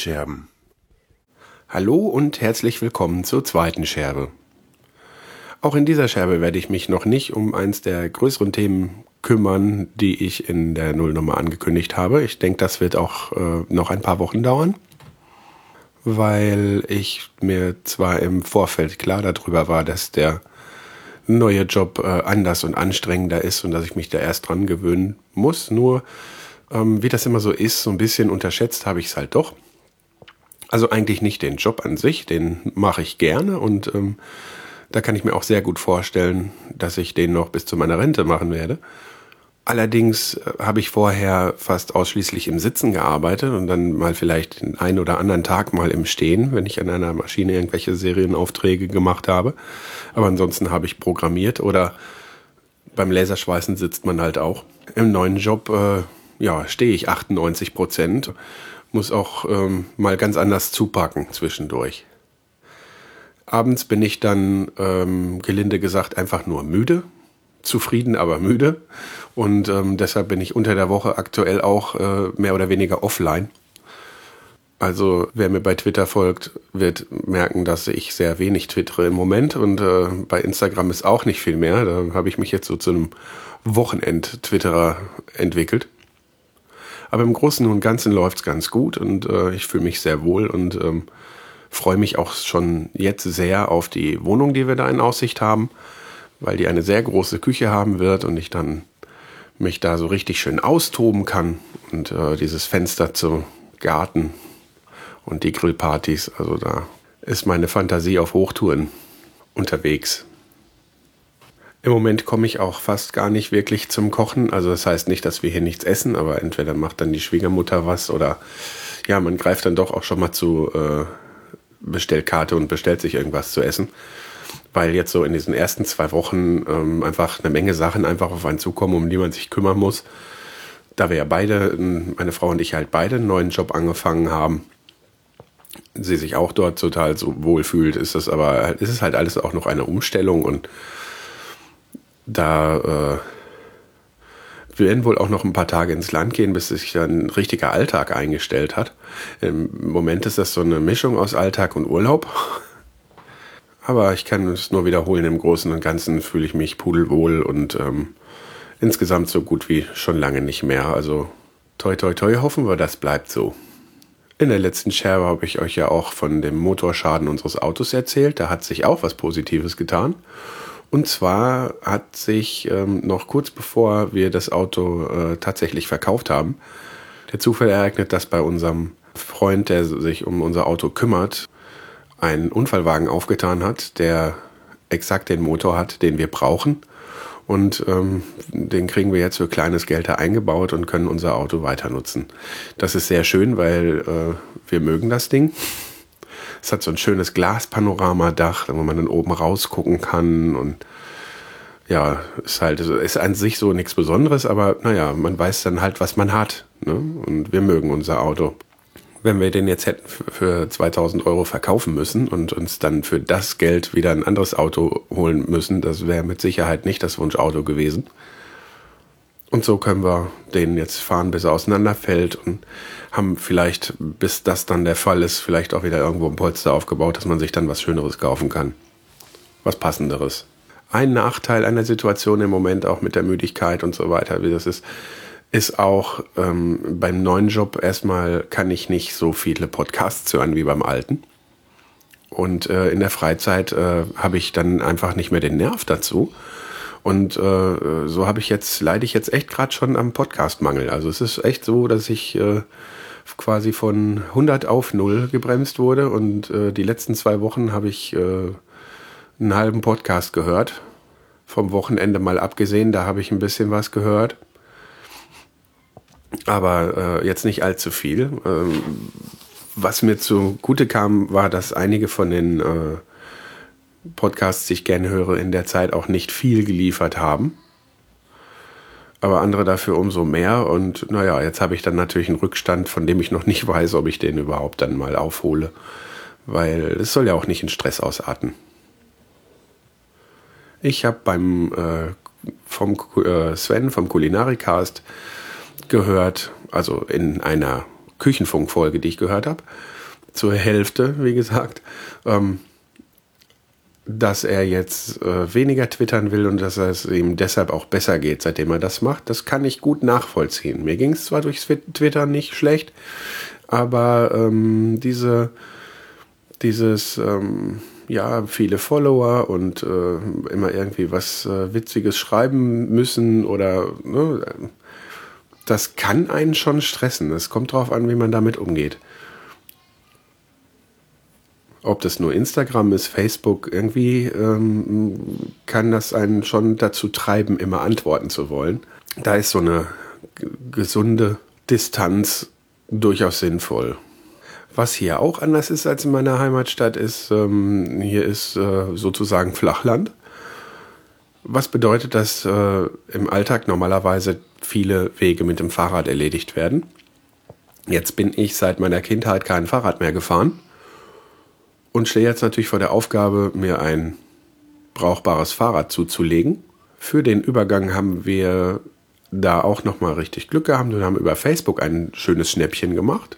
Tonscherben. Hallo und herzlich willkommen zur zweiten Scherbe. Auch in dieser Scherbe werde ich mich noch nicht um eins der größeren Themen kümmern, die ich in der Nullnummer angekündigt habe. Ich denke, das wird auch äh, noch ein paar Wochen dauern, weil ich mir zwar im Vorfeld klar darüber war, dass der neue Job äh, anders und anstrengender ist und dass ich mich da erst dran gewöhnen muss. Nur, ähm, wie das immer so ist, so ein bisschen unterschätzt habe ich es halt doch. Also eigentlich nicht den Job an sich, den mache ich gerne und ähm, da kann ich mir auch sehr gut vorstellen, dass ich den noch bis zu meiner Rente machen werde. Allerdings äh, habe ich vorher fast ausschließlich im Sitzen gearbeitet und dann mal vielleicht den einen oder anderen Tag mal im Stehen, wenn ich an einer Maschine irgendwelche Serienaufträge gemacht habe. Aber ansonsten habe ich programmiert oder beim Laserschweißen sitzt man halt auch. Im neuen Job äh, ja, stehe ich 98 Prozent, muss auch ähm, mal ganz anders zupacken zwischendurch. Abends bin ich dann, ähm, gelinde gesagt, einfach nur müde, zufrieden, aber müde. Und ähm, deshalb bin ich unter der Woche aktuell auch äh, mehr oder weniger offline. Also wer mir bei Twitter folgt, wird merken, dass ich sehr wenig twittere im Moment. Und äh, bei Instagram ist auch nicht viel mehr. Da habe ich mich jetzt so zu einem Wochenend-Twitterer entwickelt. Aber im Großen und Ganzen läuft's ganz gut und äh, ich fühle mich sehr wohl und ähm, freue mich auch schon jetzt sehr auf die Wohnung, die wir da in Aussicht haben weil die eine sehr große Küche haben wird und ich dann mich da so richtig schön austoben kann und äh, dieses Fenster zum Garten und die Grillpartys, also da ist meine Fantasie auf Hochtouren unterwegs. Im Moment komme ich auch fast gar nicht wirklich zum Kochen. Also das heißt nicht, dass wir hier nichts essen, aber entweder macht dann die Schwiegermutter was oder ja, man greift dann doch auch schon mal zu äh, Bestellkarte und bestellt sich irgendwas zu essen weil jetzt so in diesen ersten zwei Wochen ähm, einfach eine Menge Sachen einfach auf einen zukommen, um die man sich kümmern muss. Da wir ja beide, meine Frau und ich halt beide einen neuen Job angefangen haben, sie sich auch dort total so wohl fühlt, ist es aber, ist es halt alles auch noch eine Umstellung und da äh, werden wohl auch noch ein paar Tage ins Land gehen, bis sich dann ein richtiger Alltag eingestellt hat. Im Moment ist das so eine Mischung aus Alltag und Urlaub. Aber ich kann es nur wiederholen, im Großen und Ganzen fühle ich mich pudelwohl und ähm, insgesamt so gut wie schon lange nicht mehr. Also toi toi toi, hoffen wir, das bleibt so. In der letzten Share habe ich euch ja auch von dem Motorschaden unseres Autos erzählt. Da hat sich auch was Positives getan. Und zwar hat sich ähm, noch kurz bevor wir das Auto äh, tatsächlich verkauft haben, der Zufall ereignet, dass bei unserem Freund, der sich um unser Auto kümmert, einen Unfallwagen aufgetan hat, der exakt den Motor hat, den wir brauchen. Und ähm, den kriegen wir jetzt für kleines Geld da eingebaut und können unser Auto weiter nutzen. Das ist sehr schön, weil äh, wir mögen das Ding. Es hat so ein schönes Glaspanoramadach, wo man dann oben rausgucken kann und ja, ist halt, ist an sich so nichts Besonderes, aber naja, man weiß dann halt, was man hat. Ne? Und wir mögen unser Auto wenn wir den jetzt hätten für 2000 Euro verkaufen müssen und uns dann für das Geld wieder ein anderes Auto holen müssen, das wäre mit Sicherheit nicht das Wunschauto gewesen. Und so können wir den jetzt fahren, bis er auseinanderfällt und haben vielleicht, bis das dann der Fall ist, vielleicht auch wieder irgendwo ein Polster aufgebaut, dass man sich dann was Schöneres kaufen kann. Was Passenderes. Ein Nachteil einer Situation im Moment auch mit der Müdigkeit und so weiter, wie das ist, ist auch ähm, beim neuen Job erstmal kann ich nicht so viele Podcasts hören wie beim alten. Und äh, in der Freizeit äh, habe ich dann einfach nicht mehr den Nerv dazu. Und äh, so habe ich jetzt, leide ich jetzt echt gerade schon am Podcastmangel. Also es ist echt so, dass ich äh, quasi von 100 auf 0 gebremst wurde. Und äh, die letzten zwei Wochen habe ich äh, einen halben Podcast gehört. Vom Wochenende mal abgesehen, da habe ich ein bisschen was gehört aber äh, jetzt nicht allzu viel. Ähm, was mir zugute kam, war, dass einige von den äh, Podcasts, die ich gerne höre, in der Zeit auch nicht viel geliefert haben. Aber andere dafür umso mehr. Und naja, jetzt habe ich dann natürlich einen Rückstand, von dem ich noch nicht weiß, ob ich den überhaupt dann mal aufhole. Weil es soll ja auch nicht in Stress ausarten. Ich habe beim äh, vom äh, Sven vom Kulinarikast gehört, also in einer Küchenfunkfolge, die ich gehört habe, zur Hälfte, wie gesagt, ähm, dass er jetzt äh, weniger twittern will und dass es ihm deshalb auch besser geht, seitdem er das macht. Das kann ich gut nachvollziehen. Mir ging es zwar durch Twitter nicht schlecht, aber ähm, diese, dieses, ähm, ja, viele Follower und äh, immer irgendwie was äh, Witziges schreiben müssen oder ne, das kann einen schon stressen. Es kommt darauf an, wie man damit umgeht. Ob das nur Instagram ist, Facebook, irgendwie ähm, kann das einen schon dazu treiben, immer antworten zu wollen. Da ist so eine gesunde Distanz durchaus sinnvoll. Was hier auch anders ist als in meiner Heimatstadt ist, ähm, hier ist äh, sozusagen Flachland. Was bedeutet, dass äh, im Alltag normalerweise viele Wege mit dem Fahrrad erledigt werden. Jetzt bin ich seit meiner Kindheit kein Fahrrad mehr gefahren und stehe jetzt natürlich vor der Aufgabe, mir ein brauchbares Fahrrad zuzulegen. Für den Übergang haben wir da auch nochmal richtig Glück gehabt und haben über Facebook ein schönes Schnäppchen gemacht.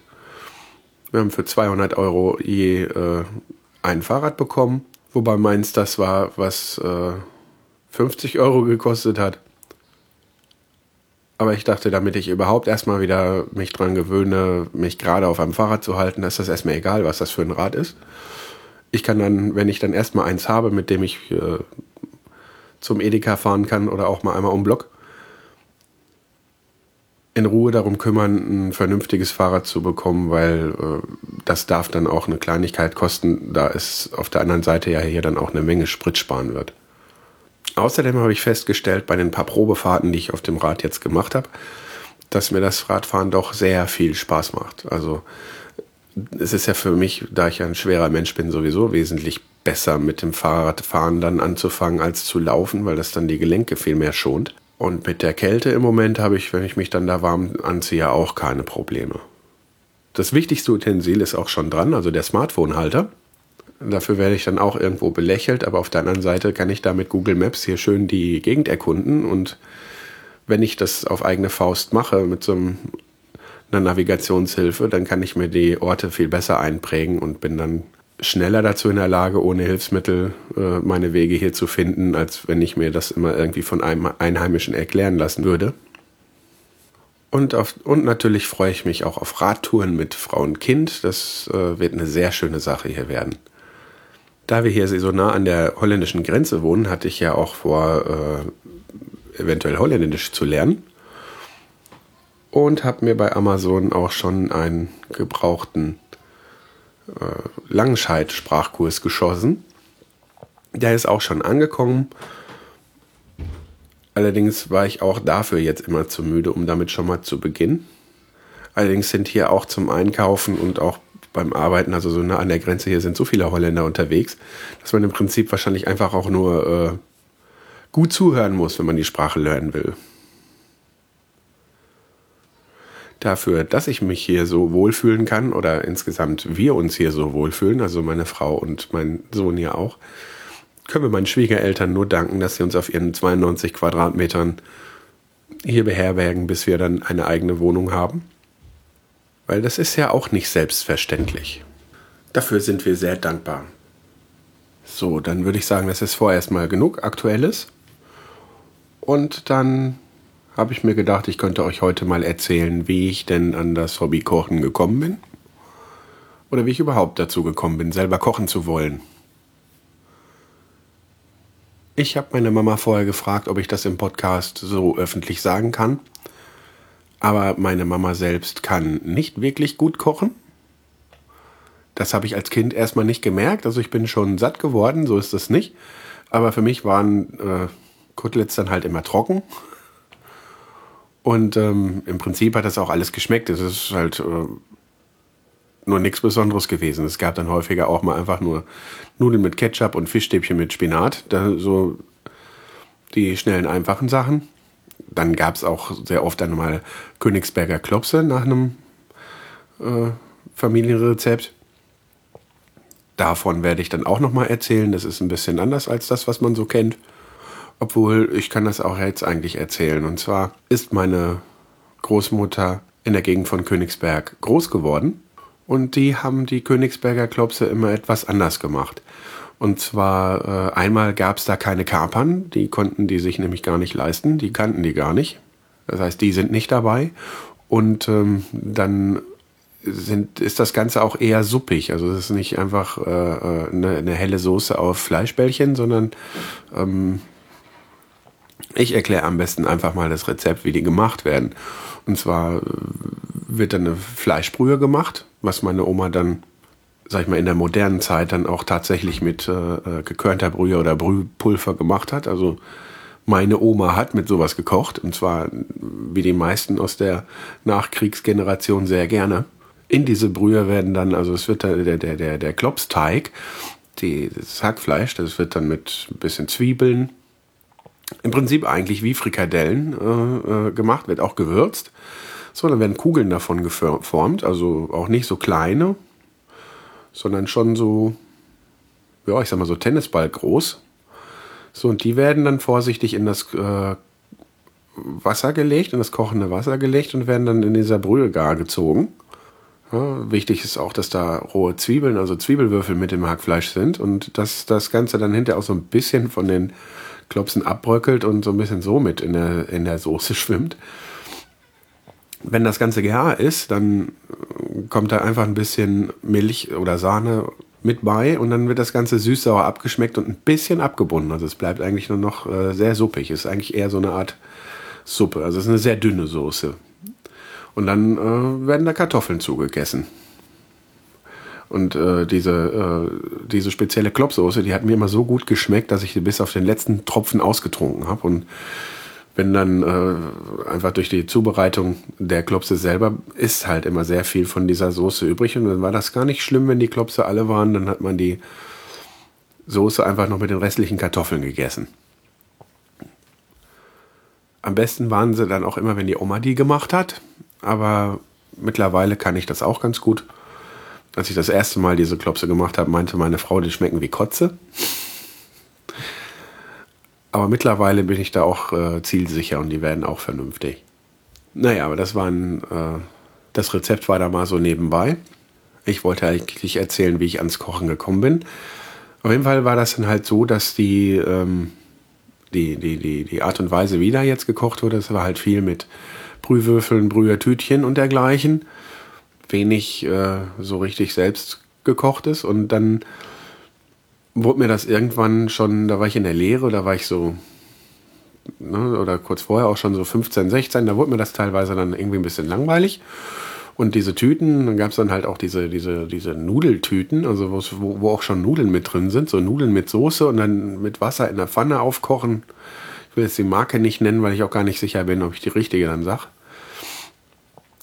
Wir haben für 200 Euro je äh, ein Fahrrad bekommen, wobei meins das war, was äh, 50 Euro gekostet hat. Aber ich dachte, damit ich überhaupt erstmal wieder mich dran gewöhne, mich gerade auf einem Fahrrad zu halten, ist das erstmal egal, was das für ein Rad ist. Ich kann dann, wenn ich dann erstmal eins habe, mit dem ich äh, zum Edeka fahren kann oder auch mal einmal um Block, in Ruhe darum kümmern, ein vernünftiges Fahrrad zu bekommen, weil äh, das darf dann auch eine Kleinigkeit kosten, da es auf der anderen Seite ja hier dann auch eine Menge Sprit sparen wird. Außerdem habe ich festgestellt bei den paar Probefahrten, die ich auf dem Rad jetzt gemacht habe, dass mir das Radfahren doch sehr viel Spaß macht. Also es ist ja für mich, da ich ein schwerer Mensch bin, sowieso wesentlich besser mit dem Fahrradfahren dann anzufangen als zu laufen, weil das dann die Gelenke viel mehr schont. Und mit der Kälte im Moment habe ich, wenn ich mich dann da warm anziehe, auch keine Probleme. Das wichtigste Utensil ist auch schon dran, also der Smartphone-Halter. Dafür werde ich dann auch irgendwo belächelt, aber auf der anderen Seite kann ich da mit Google Maps hier schön die Gegend erkunden und wenn ich das auf eigene Faust mache mit so einem, einer Navigationshilfe, dann kann ich mir die Orte viel besser einprägen und bin dann schneller dazu in der Lage, ohne Hilfsmittel äh, meine Wege hier zu finden, als wenn ich mir das immer irgendwie von einem Einheimischen erklären lassen würde. Und, auf, und natürlich freue ich mich auch auf Radtouren mit Frau und Kind. Das äh, wird eine sehr schöne Sache hier werden. Da wir hier so nah an der holländischen Grenze wohnen, hatte ich ja auch vor, äh, eventuell Holländisch zu lernen. Und habe mir bei Amazon auch schon einen gebrauchten äh, Langscheid-Sprachkurs geschossen. Der ist auch schon angekommen. Allerdings war ich auch dafür jetzt immer zu müde, um damit schon mal zu beginnen. Allerdings sind hier auch zum Einkaufen und auch beim Arbeiten, also so nah an der Grenze hier sind so viele Holländer unterwegs, dass man im Prinzip wahrscheinlich einfach auch nur äh, gut zuhören muss, wenn man die Sprache lernen will. Dafür, dass ich mich hier so wohlfühlen kann oder insgesamt wir uns hier so wohlfühlen, also meine Frau und mein Sohn ja auch, können wir meinen Schwiegereltern nur danken, dass sie uns auf ihren 92 Quadratmetern hier beherbergen, bis wir dann eine eigene Wohnung haben. Weil das ist ja auch nicht selbstverständlich. Dafür sind wir sehr dankbar. So, dann würde ich sagen, das ist vorerst mal genug Aktuelles. Und dann habe ich mir gedacht, ich könnte euch heute mal erzählen, wie ich denn an das Hobby Kochen gekommen bin. Oder wie ich überhaupt dazu gekommen bin, selber kochen zu wollen. Ich habe meine Mama vorher gefragt, ob ich das im Podcast so öffentlich sagen kann. Aber meine Mama selbst kann nicht wirklich gut kochen. Das habe ich als Kind erstmal nicht gemerkt. Also ich bin schon satt geworden, so ist das nicht. Aber für mich waren äh, Koteletts dann halt immer trocken. Und ähm, im Prinzip hat das auch alles geschmeckt. Es ist halt äh, nur nichts Besonderes gewesen. Es gab dann häufiger auch mal einfach nur Nudeln mit Ketchup und Fischstäbchen mit Spinat. Da, so die schnellen, einfachen Sachen. Dann gab es auch sehr oft dann mal Königsberger Klopse nach einem äh, Familienrezept. Davon werde ich dann auch noch mal erzählen. Das ist ein bisschen anders als das, was man so kennt. Obwohl, ich kann das auch jetzt eigentlich erzählen. Und zwar ist meine Großmutter in der Gegend von Königsberg groß geworden. Und die haben die Königsberger Klopse immer etwas anders gemacht. Und zwar äh, einmal gab es da keine Kapern, die konnten die sich nämlich gar nicht leisten, die kannten die gar nicht. Das heißt, die sind nicht dabei. Und ähm, dann sind, ist das Ganze auch eher suppig. Also es ist nicht einfach äh, äh, eine, eine, helle Soße auf Fleischbällchen, sondern ähm, ich erkläre am besten einfach mal das Rezept, wie die gemacht werden. Und zwar wird dann eine Fleischbrühe gemacht, was meine Oma dann, sag ich mal, in der modernen Zeit dann auch tatsächlich mit äh, äh gekörnter Brühe oder Brühpulver gemacht hat. Also meine Oma hat mit sowas gekocht und zwar wie die meisten aus der Nachkriegsgeneration sehr gerne. In diese Brühe werden dann, also es wird dann der, der, der, der Klopsteig, das Hackfleisch, das wird dann mit ein bisschen Zwiebeln, im Prinzip eigentlich wie Frikadellen äh, äh, gemacht, wird auch gewürzt. So, dann werden Kugeln davon geformt, also auch nicht so kleine, sondern schon so, ja, ich sag mal so Tennisball groß. So, und die werden dann vorsichtig in das äh, Wasser gelegt, in das kochende Wasser gelegt und werden dann in dieser Brühe gar gezogen. Ja, wichtig ist auch, dass da rohe Zwiebeln, also Zwiebelwürfel mit dem Hackfleisch sind und dass das Ganze dann hinterher auch so ein bisschen von den Klopsen abbröckelt und so ein bisschen so mit in der, in der Soße schwimmt. Wenn das Ganze gar ist, dann kommt da einfach ein bisschen Milch oder Sahne mit bei und dann wird das Ganze süß-sauer abgeschmeckt und ein bisschen abgebunden. Also es bleibt eigentlich nur noch äh, sehr suppig. Es ist eigentlich eher so eine Art Suppe. Also es ist eine sehr dünne Soße. Und dann äh, werden da Kartoffeln zugegessen. Und äh, diese, äh, diese spezielle Klopsoße, die hat mir immer so gut geschmeckt, dass ich sie bis auf den letzten Tropfen ausgetrunken habe. Und wenn dann äh, einfach durch die Zubereitung der Klopse selber ist halt immer sehr viel von dieser Soße übrig. Und dann war das gar nicht schlimm, wenn die Klopse alle waren. Dann hat man die Soße einfach noch mit den restlichen Kartoffeln gegessen. Am besten waren sie dann auch immer, wenn die Oma die gemacht hat. Aber mittlerweile kann ich das auch ganz gut. Als ich das erste Mal diese Klopse gemacht habe, meinte meine Frau, die schmecken wie Kotze. Aber mittlerweile bin ich da auch äh, zielsicher und die werden auch vernünftig. Naja, aber das war ein, äh, das Rezept war da mal so nebenbei. Ich wollte eigentlich erzählen, wie ich ans Kochen gekommen bin. Auf jeden Fall war das dann halt so, dass die, ähm, die, die, die, die Art und Weise, wie da jetzt gekocht wurde, das war halt viel mit Brühwürfeln, Brühertütchen und dergleichen. Wenig äh, so richtig selbst gekochtes und dann wurde mir das irgendwann schon, da war ich in der Lehre, da war ich so, ne, oder kurz vorher auch schon so 15, 16, da wurde mir das teilweise dann irgendwie ein bisschen langweilig. Und diese Tüten, dann gab es dann halt auch diese, diese, diese Nudeltüten, also wo, wo auch schon Nudeln mit drin sind, so Nudeln mit Soße und dann mit Wasser in der Pfanne aufkochen. Ich will jetzt die Marke nicht nennen, weil ich auch gar nicht sicher bin, ob ich die richtige dann sage.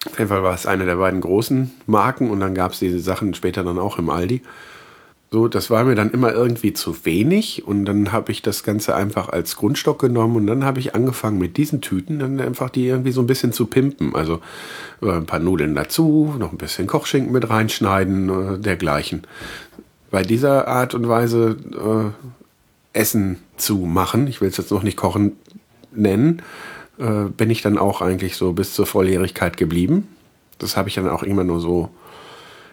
Auf jeden Fall war es eine der beiden großen Marken und dann gab es diese Sachen später dann auch im Aldi. So, das war mir dann immer irgendwie zu wenig und dann habe ich das Ganze einfach als Grundstock genommen und dann habe ich angefangen mit diesen Tüten dann einfach die irgendwie so ein bisschen zu pimpen. Also äh, ein paar Nudeln dazu, noch ein bisschen Kochschinken mit reinschneiden, äh, dergleichen. Bei dieser Art und Weise äh, Essen zu machen, ich will es jetzt noch nicht kochen nennen, äh, bin ich dann auch eigentlich so bis zur Volljährigkeit geblieben. Das habe ich dann auch immer nur so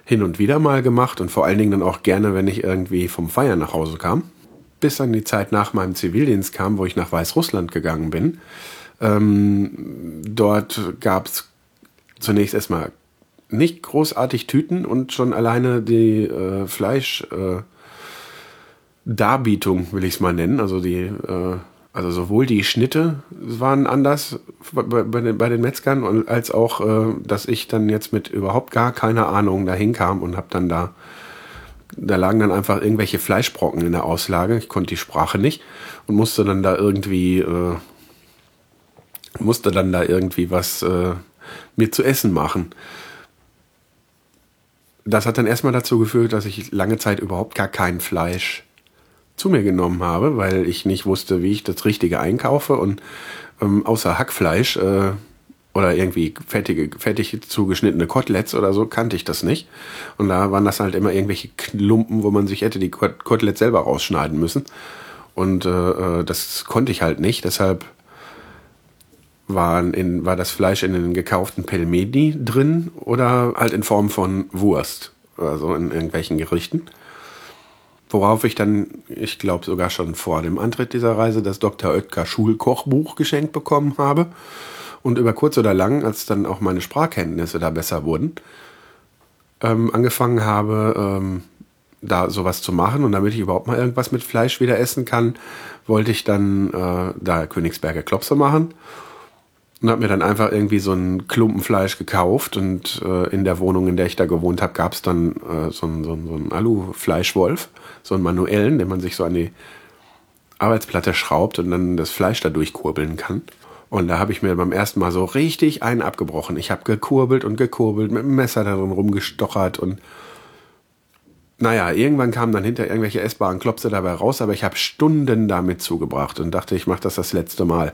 hin und wieder mal gemacht und vor allen Dingen dann auch gerne, wenn ich irgendwie vom Feiern nach Hause kam. Bis dann die Zeit nach meinem Zivildienst kam, wo ich nach Weißrussland gegangen bin. Ähm, dort gab es zunächst erstmal nicht großartig Tüten und schon alleine die äh, Fleisch äh, Darbietung, will ich es mal nennen, also die äh, also sowohl die Schnitte waren anders bei, bei, den, bei den, Metzgern als auch, äh, dass ich dann jetzt mit überhaupt gar keiner Ahnung dahin kam und habe dann da, da lagen dann einfach irgendwelche Fleischbrocken in der Auslage. Ich konnte die Sprache nicht und musste dann da irgendwie, äh, musste dann da irgendwie was äh, mir zu essen machen. Das hat dann erstmal dazu geführt, dass ich lange Zeit überhaupt gar kein Fleisch zu mir genommen habe, weil ich nicht wusste, wie ich das Richtige einkaufe und ähm, außer Hackfleisch äh, oder irgendwie fettige, fettig zugeschnittene Koteletts oder so kannte ich das nicht. Und da waren das halt immer irgendwelche Klumpen, wo man sich hätte die Koteletts selber rausschneiden müssen. Und äh, äh, das konnte ich halt nicht. Deshalb waren in, war das Fleisch in den gekauften Pelmeni drin oder halt in Form von Wurst, also in irgendwelchen Gerichten. Worauf ich dann, ich glaube sogar schon vor dem Antritt dieser Reise, das Dr. Oetker Schulkochbuch geschenkt bekommen habe. Und über kurz oder lang, als dann auch meine Sprachkenntnisse da besser wurden, ähm, angefangen habe, ähm, da sowas zu machen. Und damit ich überhaupt mal irgendwas mit Fleisch wieder essen kann, wollte ich dann äh, da Königsberger Klopse machen und habe mir dann einfach irgendwie so ein Klumpen Fleisch gekauft und äh, in der Wohnung, in der ich da gewohnt habe, gab es dann äh, so einen so so ein Alu-Fleischwolf, so einen manuellen, den man sich so an die Arbeitsplatte schraubt und dann das Fleisch da durchkurbeln kann. Und da habe ich mir beim ersten Mal so richtig einen abgebrochen. Ich habe gekurbelt und gekurbelt, mit dem Messer darin rumgestochert und naja, irgendwann kamen dann hinter irgendwelche essbaren Klopse dabei raus, aber ich habe Stunden damit zugebracht und dachte, ich mache das das letzte Mal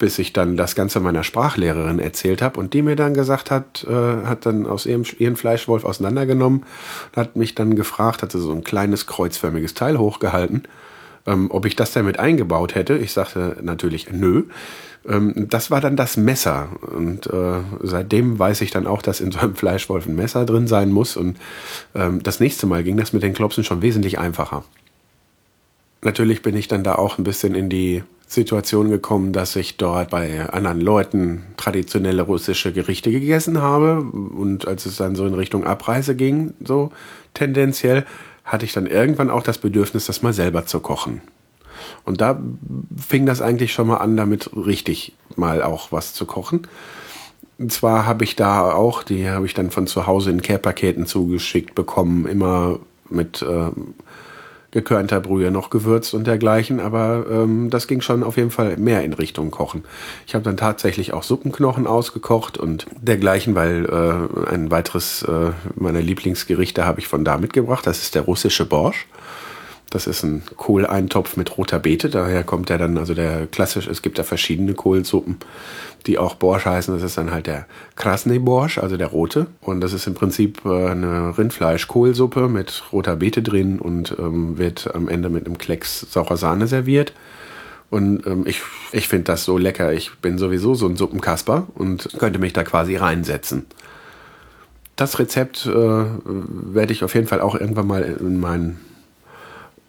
bis ich dann das Ganze meiner Sprachlehrerin erzählt habe und die mir dann gesagt hat, äh, hat dann aus ihrem, ihren Fleischwolf auseinandergenommen, hat mich dann gefragt, hatte so ein kleines kreuzförmiges Teil hochgehalten, ähm, ob ich das damit eingebaut hätte. Ich sagte natürlich nö. Ähm, das war dann das Messer und äh, seitdem weiß ich dann auch, dass in so einem Fleischwolf ein Messer drin sein muss und ähm, das nächste Mal ging das mit den Klopsen schon wesentlich einfacher. Natürlich bin ich dann da auch ein bisschen in die Situation gekommen, dass ich dort bei anderen Leuten traditionelle russische Gerichte gegessen habe. Und als es dann so in Richtung Abreise ging, so tendenziell, hatte ich dann irgendwann auch das Bedürfnis, das mal selber zu kochen. Und da fing das eigentlich schon mal an, damit richtig mal auch was zu kochen. Und zwar habe ich da auch, die habe ich dann von zu Hause in Care-Paketen zugeschickt bekommen, immer mit äh, gekörnter Brühe noch gewürzt und dergleichen, aber ähm, das ging schon auf jeden Fall mehr in Richtung Kochen. Ich habe dann tatsächlich auch Suppenknochen ausgekocht und dergleichen, weil äh, ein weiteres äh, meiner Lieblingsgerichte habe ich von da mitgebracht. Das ist der russische Borsch. Das ist ein Kohleintopf mit roter Beete. Daher kommt der dann, also der klassisch, es gibt da verschiedene Kohlsuppen, die auch Borsch heißen. Das ist dann halt der Krasny Borsch, also der rote. Und das ist im Prinzip äh, eine Rindfleisch-Kohlsuppe mit roter Beete drin und ähm, wird am Ende mit einem Klecks saurer Sahne serviert. Und ähm, ich, ich finde das so lecker. Ich bin sowieso so ein Suppenkasper und könnte mich da quasi reinsetzen. Das Rezept äh, werde ich auf jeden Fall auch irgendwann mal in meinen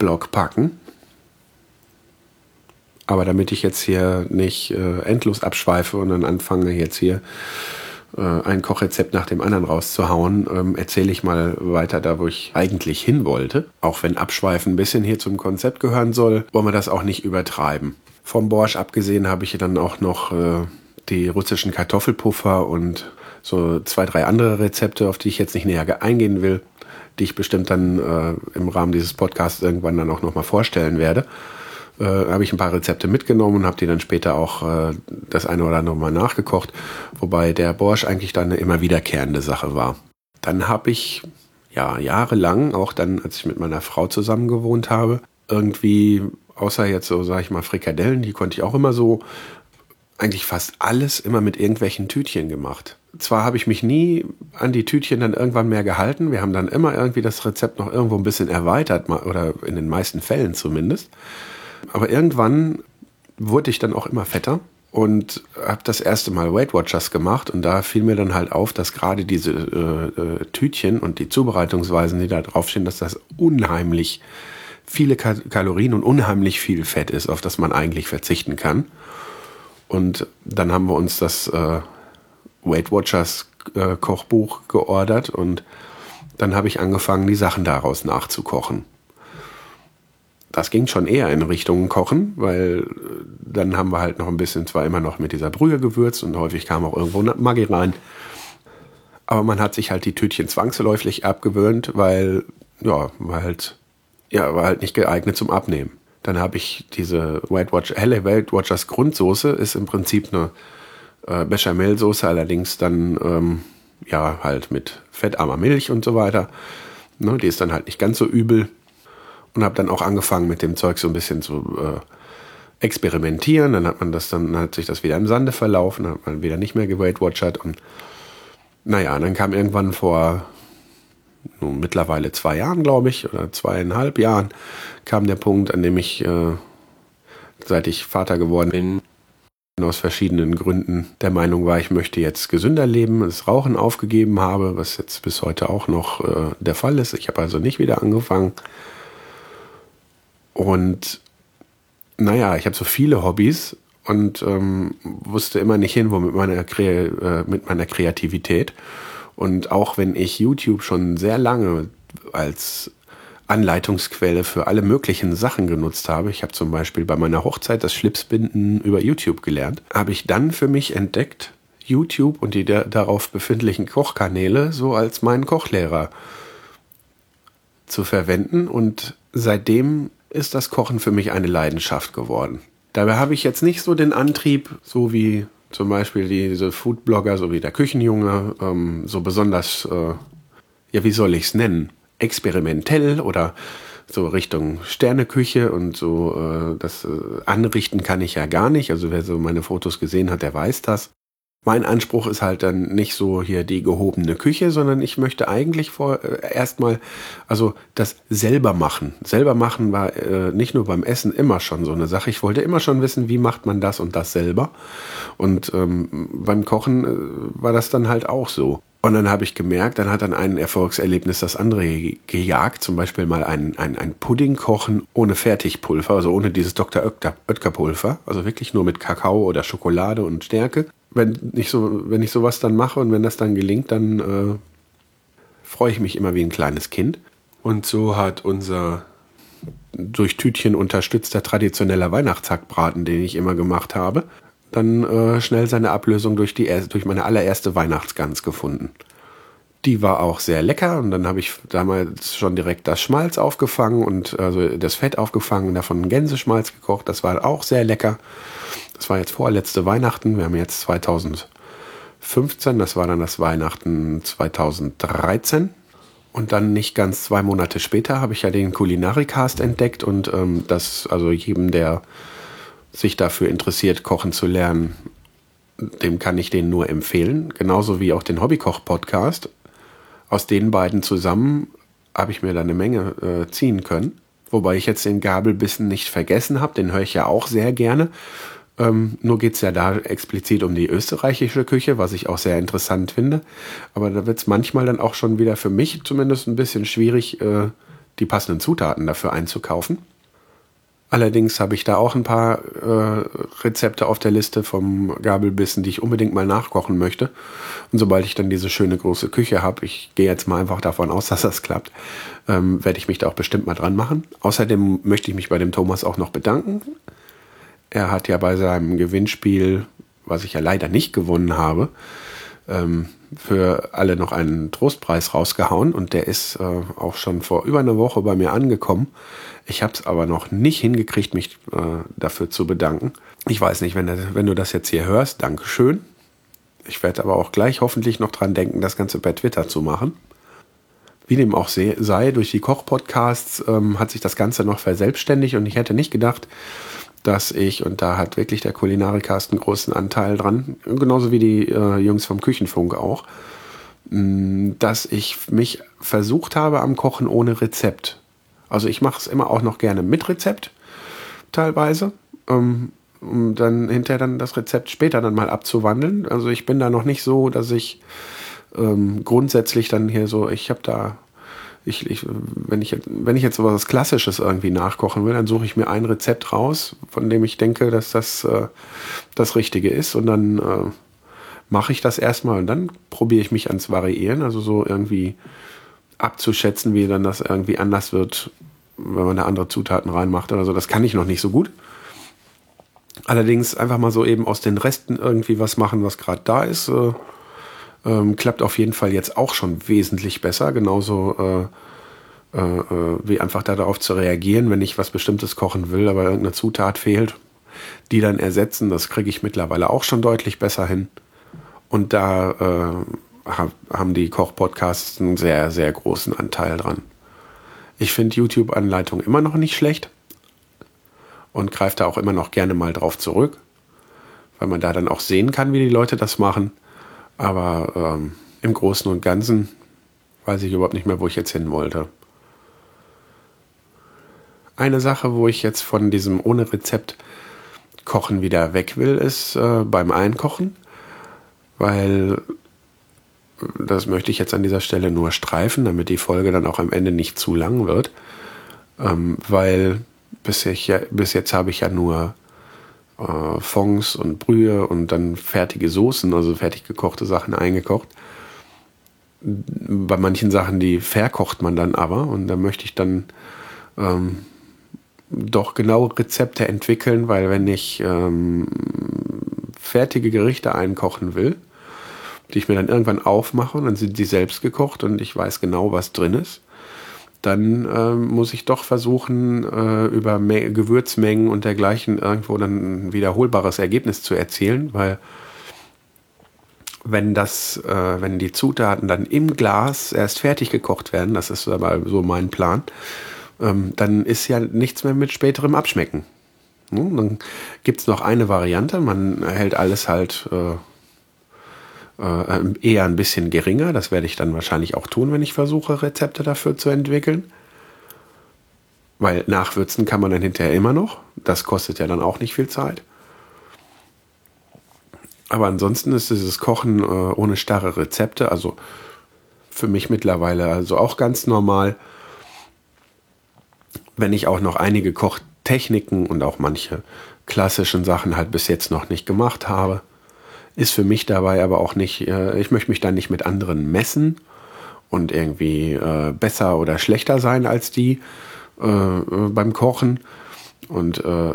Blog packen. Aber damit ich jetzt hier nicht äh, endlos abschweife und dann anfange jetzt hier äh, ein Kochrezept nach dem anderen rauszuhauen, ähm, erzähle ich mal weiter da, wo ich eigentlich hin wollte. Auch wenn Abschweifen ein bisschen hier zum Konzept gehören soll, wollen wir das auch nicht übertreiben. Vom Borsch abgesehen habe ich dann auch noch äh, die russischen Kartoffelpuffer und so zwei, drei andere Rezepte, auf die ich jetzt nicht näher eingehen will die ich bestimmt dann äh, im Rahmen dieses Podcasts irgendwann dann auch nochmal vorstellen werde. Äh, habe ich ein paar Rezepte mitgenommen und habe die dann später auch äh, das eine oder andere Mal nachgekocht, wobei der Borsch eigentlich dann eine immer wiederkehrende Sache war. Dann habe ich ja jahrelang, auch dann, als ich mit meiner Frau zusammen gewohnt habe, irgendwie, außer jetzt so, sage ich mal, Frikadellen, die konnte ich auch immer so, eigentlich fast alles immer mit irgendwelchen Tütchen gemacht zwar habe ich mich nie an die Tütchen dann irgendwann mehr gehalten. Wir haben dann immer irgendwie das Rezept noch irgendwo ein bisschen erweitert, oder in den meisten Fällen zumindest. Aber irgendwann wurde ich dann auch immer fetter und habe das erste Mal Weight Watchers gemacht und da fiel mir dann halt auf, dass gerade diese äh, äh, Tütchen und die Zubereitungsweisen, die da draufstehen, dass das unheimlich viele Kalorien und unheimlich viel Fett ist, auf das man eigentlich verzichten kann. Und dann haben wir uns das äh, Weight Watchers äh, Kochbuch geordert und dann habe ich angefangen, die Sachen daraus nachzukochen. Das ging schon eher in Richtung Kochen, weil äh, dann haben wir halt noch ein bisschen, zwar immer noch mit dieser Brühe gewürzt und häufig kam auch irgendwo Maggi rein. Aber man hat sich halt die Tütchen zwangsläufig abgewöhnt, weil, ja, war halt, ja, war halt nicht geeignet zum Abnehmen. Dann habe ich diese Weight Watch, helle Weight Watchers Grundsoße, ist im Prinzip eine äh, Bechamelsoße, allerdings dann ähm, ja halt mit fettarmer Milch und so weiter. Ne, die ist dann halt nicht ganz so übel. Und habe dann auch angefangen mit dem Zeug so ein bisschen zu äh, experimentieren. Dann hat man das dann, hat sich das wieder im Sande verlaufen, dann hat man wieder nicht mehr geweightwatchert und naja, dann kam irgendwann vor nun, mittlerweile zwei Jahren, glaube ich, oder zweieinhalb Jahren, kam der Punkt, an dem ich, äh, seit ich Vater geworden bin, aus verschiedenen Gründen der Meinung war, ich möchte jetzt gesünder leben, das Rauchen aufgegeben habe, was jetzt bis heute auch noch äh, der Fall ist. Ich habe also nicht wieder angefangen. Und naja, ich habe so viele Hobbys und ähm, wusste immer nicht hin, wo mit meiner, äh, mit meiner Kreativität. Und auch wenn ich YouTube schon sehr lange als Anleitungsquelle für alle möglichen Sachen genutzt habe, ich habe zum Beispiel bei meiner Hochzeit das Schlipsbinden über YouTube gelernt, habe ich dann für mich entdeckt, YouTube und die darauf befindlichen Kochkanäle so als meinen Kochlehrer zu verwenden. Und seitdem ist das Kochen für mich eine Leidenschaft geworden. Dabei habe ich jetzt nicht so den Antrieb, so wie zum Beispiel diese Foodblogger, so wie der Küchenjunge, ähm, so besonders, äh, ja, wie soll ich es nennen? Experimentell oder so Richtung Sterneküche und so äh, das äh, anrichten kann ich ja gar nicht. Also wer so meine Fotos gesehen hat, der weiß das. Mein Anspruch ist halt dann nicht so hier die gehobene Küche, sondern ich möchte eigentlich vor äh, erstmal also das selber machen. Selber machen war äh, nicht nur beim Essen immer schon so eine Sache. Ich wollte immer schon wissen, wie macht man das und das selber. Und ähm, beim Kochen äh, war das dann halt auch so. Und dann habe ich gemerkt, dann hat dann ein Erfolgserlebnis das andere gejagt. Zum Beispiel mal ein, ein, ein Pudding kochen ohne Fertigpulver, also ohne dieses Dr. Oetker Pulver. Also wirklich nur mit Kakao oder Schokolade und Stärke. Wenn ich, so, wenn ich sowas dann mache und wenn das dann gelingt, dann äh, freue ich mich immer wie ein kleines Kind. Und so hat unser durch Tütchen unterstützter traditioneller Weihnachtshackbraten, den ich immer gemacht habe, dann äh, schnell seine Ablösung durch, die, durch meine allererste Weihnachtsgans gefunden. Die war auch sehr lecker und dann habe ich damals schon direkt das Schmalz aufgefangen und also das Fett aufgefangen und davon Gänseschmalz gekocht. Das war auch sehr lecker. Das war jetzt vorletzte Weihnachten. Wir haben jetzt 2015, das war dann das Weihnachten 2013. Und dann nicht ganz zwei Monate später habe ich ja den Kulinarikast entdeckt und ähm, das, also jedem, der sich dafür interessiert, kochen zu lernen, dem kann ich den nur empfehlen. Genauso wie auch den Hobbykoch-Podcast. Aus den beiden zusammen habe ich mir da eine Menge äh, ziehen können. Wobei ich jetzt den Gabelbissen nicht vergessen habe, den höre ich ja auch sehr gerne. Ähm, nur geht es ja da explizit um die österreichische Küche, was ich auch sehr interessant finde. Aber da wird es manchmal dann auch schon wieder für mich zumindest ein bisschen schwierig, äh, die passenden Zutaten dafür einzukaufen. Allerdings habe ich da auch ein paar äh, Rezepte auf der Liste vom Gabelbissen, die ich unbedingt mal nachkochen möchte. Und sobald ich dann diese schöne große Küche habe, ich gehe jetzt mal einfach davon aus, dass das klappt, ähm, werde ich mich da auch bestimmt mal dran machen. Außerdem möchte ich mich bei dem Thomas auch noch bedanken. Er hat ja bei seinem Gewinnspiel, was ich ja leider nicht gewonnen habe, ähm, für alle noch einen Trostpreis rausgehauen und der ist äh, auch schon vor über einer Woche bei mir angekommen. Ich habe es aber noch nicht hingekriegt, mich äh, dafür zu bedanken. Ich weiß nicht, wenn, wenn du das jetzt hier hörst, Dankeschön. Ich werde aber auch gleich hoffentlich noch dran denken, das Ganze per Twitter zu machen. Wie dem auch sei, durch die Koch-Podcasts ähm, hat sich das Ganze noch verselbstständigt und ich hätte nicht gedacht, dass ich, und da hat wirklich der Kulinarikast einen großen Anteil dran, genauso wie die äh, Jungs vom Küchenfunk auch, mh, mm, dass ich mich versucht habe am Kochen ohne Rezept. Also ich mache es immer auch noch gerne mit Rezept, teilweise. Ähm, um dann hinterher dann das Rezept später dann mal abzuwandeln. Also ich bin da noch nicht so, dass ich ähm, grundsätzlich dann hier so, ich habe da ich, ich, wenn, ich, wenn ich jetzt so was Klassisches irgendwie nachkochen will, dann suche ich mir ein Rezept raus, von dem ich denke, dass das äh, das Richtige ist. Und dann äh, mache ich das erstmal und dann probiere ich mich ans Variieren, also so irgendwie abzuschätzen, wie dann das irgendwie anders wird, wenn man da andere Zutaten reinmacht oder so. Das kann ich noch nicht so gut. Allerdings einfach mal so eben aus den Resten irgendwie was machen, was gerade da ist. Äh, ähm, klappt auf jeden Fall jetzt auch schon wesentlich besser. Genauso äh, äh, äh, wie einfach darauf zu reagieren, wenn ich was Bestimmtes kochen will, aber irgendeine Zutat fehlt, die dann ersetzen. Das kriege ich mittlerweile auch schon deutlich besser hin. Und da äh, haben die Kochpodcasts einen sehr, sehr großen Anteil dran. Ich finde YouTube-Anleitungen immer noch nicht schlecht und greife da auch immer noch gerne mal drauf zurück, weil man da dann auch sehen kann, wie die Leute das machen. Aber ähm, im Großen und Ganzen weiß ich überhaupt nicht mehr, wo ich jetzt hin wollte. Eine Sache, wo ich jetzt von diesem ohne Rezept Kochen wieder weg will, ist äh, beim Einkochen, weil das möchte ich jetzt an dieser Stelle nur streifen, damit die Folge dann auch am Ende nicht zu lang wird, ähm, weil bis, ich ja, bis jetzt habe ich ja nur äh, Fonds und Brühe und dann fertige Soßen, also fertig gekochte Sachen eingekocht. Bei manchen Sachen, die verkocht man dann aber und da möchte ich dann ähm, doch genaue Rezepte entwickeln, weil wenn ich ähm, fertige Gerichte einkochen will, die ich mir dann irgendwann aufmache und dann sind die selbst gekocht und ich weiß genau, was drin ist, dann äh, muss ich doch versuchen, äh, über Me Gewürzmengen und dergleichen irgendwo dann ein wiederholbares Ergebnis zu erzielen, weil wenn das, äh, wenn die Zutaten dann im Glas erst fertig gekocht werden, das ist aber so mein Plan, ähm, dann ist ja nichts mehr mit späterem Abschmecken. Hm? Dann gibt es noch eine Variante, man hält alles halt äh, äh, eher ein bisschen geringer. Das werde ich dann wahrscheinlich auch tun, wenn ich versuche, Rezepte dafür zu entwickeln. Weil nachwürzen kann man dann hinterher immer noch. Das kostet ja dann auch nicht viel Zeit. Aber ansonsten ist dieses Kochen äh, ohne starre Rezepte, also für mich mittlerweile also auch ganz normal. Wenn ich auch noch einige Kochtechniken und auch manche klassischen Sachen halt bis jetzt noch nicht gemacht habe, ist für mich dabei aber auch nicht, äh, ich möchte mich da nicht mit anderen messen und irgendwie äh, besser oder schlechter sein als die äh, äh beim Kochen. Und äh,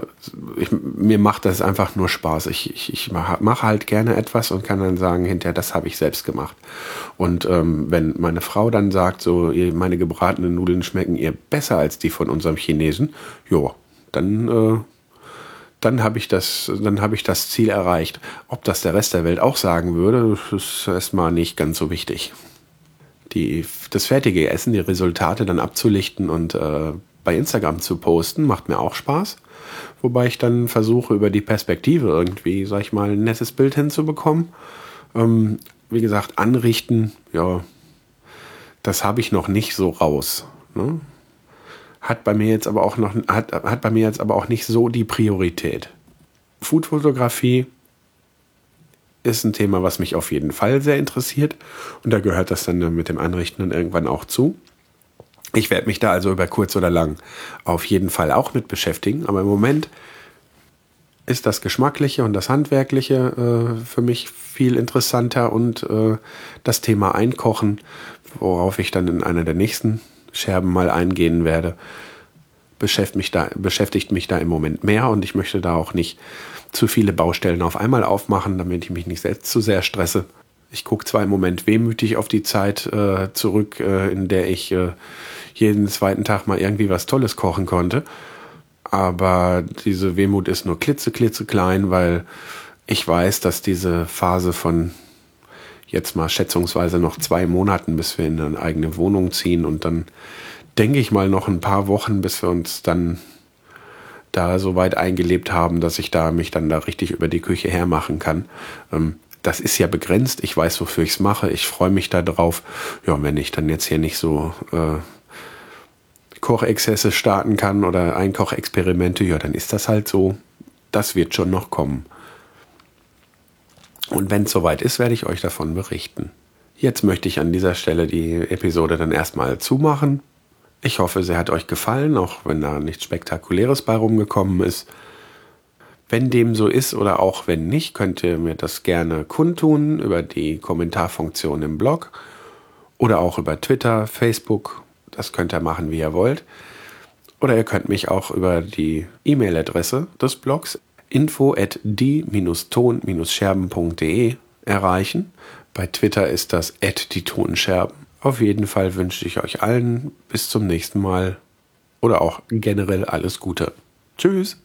ich, mir macht das einfach nur Spaß. Ich, ich, ich mache halt gerne etwas und kann dann sagen, hinterher, das habe ich selbst gemacht. Und ähm, wenn meine Frau dann sagt, so, meine gebratenen Nudeln schmecken ihr besser als die von unserem Chinesen, ja, dann dann habe ich das, dann habe ich das Ziel erreicht. Ob das der Rest der Welt auch sagen würde, ist erstmal nicht ganz so wichtig. Die, das fertige Essen, die Resultate dann abzulichten und äh, bei Instagram zu posten, macht mir auch Spaß. Wobei ich dann versuche, über die Perspektive irgendwie, sag ich mal, ein nettes Bild hinzubekommen. Ähm, wie gesagt, anrichten, ja, das habe ich noch nicht so raus. Ne? Hat bei mir jetzt aber auch noch hat, hat bei mir jetzt aber auch nicht so die Priorität. Foodfotografie ist ein Thema, was mich auf jeden Fall sehr interessiert und da gehört das dann mit dem Anrichten dann irgendwann auch zu. Ich werde mich da also über kurz oder lang auf jeden Fall auch mit beschäftigen, aber im Moment ist das Geschmackliche und das Handwerkliche äh, für mich viel interessanter und äh, das Thema Einkochen, worauf ich dann in einer der nächsten Scherben mal eingehen werde, beschäftigt mich, da, beschäftigt mich da im Moment mehr und ich möchte da auch nicht zu viele Baustellen auf einmal aufmachen, damit ich mich nicht selbst zu sehr stresse. Ich gucke zwar im Moment wehmütig auf die Zeit äh, zurück, äh, in der ich äh, jeden zweiten Tag mal irgendwie was Tolles kochen konnte, aber diese Wehmut ist nur klitze, klitze klein, weil ich weiß, dass diese Phase von jetzt mal schätzungsweise noch zwei Monaten, bis wir in eine eigene Wohnung ziehen und dann denke ich mal noch ein paar Wochen, bis wir uns dann da so weit eingelebt haben, dass ich da mich dann da richtig über die Küche hermachen kann. Ähm, das ist ja begrenzt. Ich weiß, wofür ich es mache. Ich freue mich da drauf. Ja, wenn ich dann jetzt hier nicht so äh, Kochexzesse starten kann oder Einkochexperimente, ja, dann ist das halt so. Das wird schon noch kommen. Und wenn es soweit ist, werde ich euch davon berichten. Jetzt möchte ich an dieser Stelle die Episode dann erstmal zumachen. Ich hoffe, sie hat euch gefallen, auch wenn da nichts Spektakuläres bei rumgekommen ist. Wenn dem so ist oder auch wenn nicht, könnt ihr mir das gerne kundtun über die Kommentarfunktion im Blog oder auch über Twitter, Facebook. Das könnt ihr machen, wie ihr wollt. Oder ihr könnt mich auch über die E-Mail-Adresse des Blogs info at die-ton-scherben.de erreichen. Bei Twitter ist das at die Tonscherben. Auf jeden Fall wünsche ich euch allen bis zum nächsten Mal oder auch generell alles Gute. Tschüss!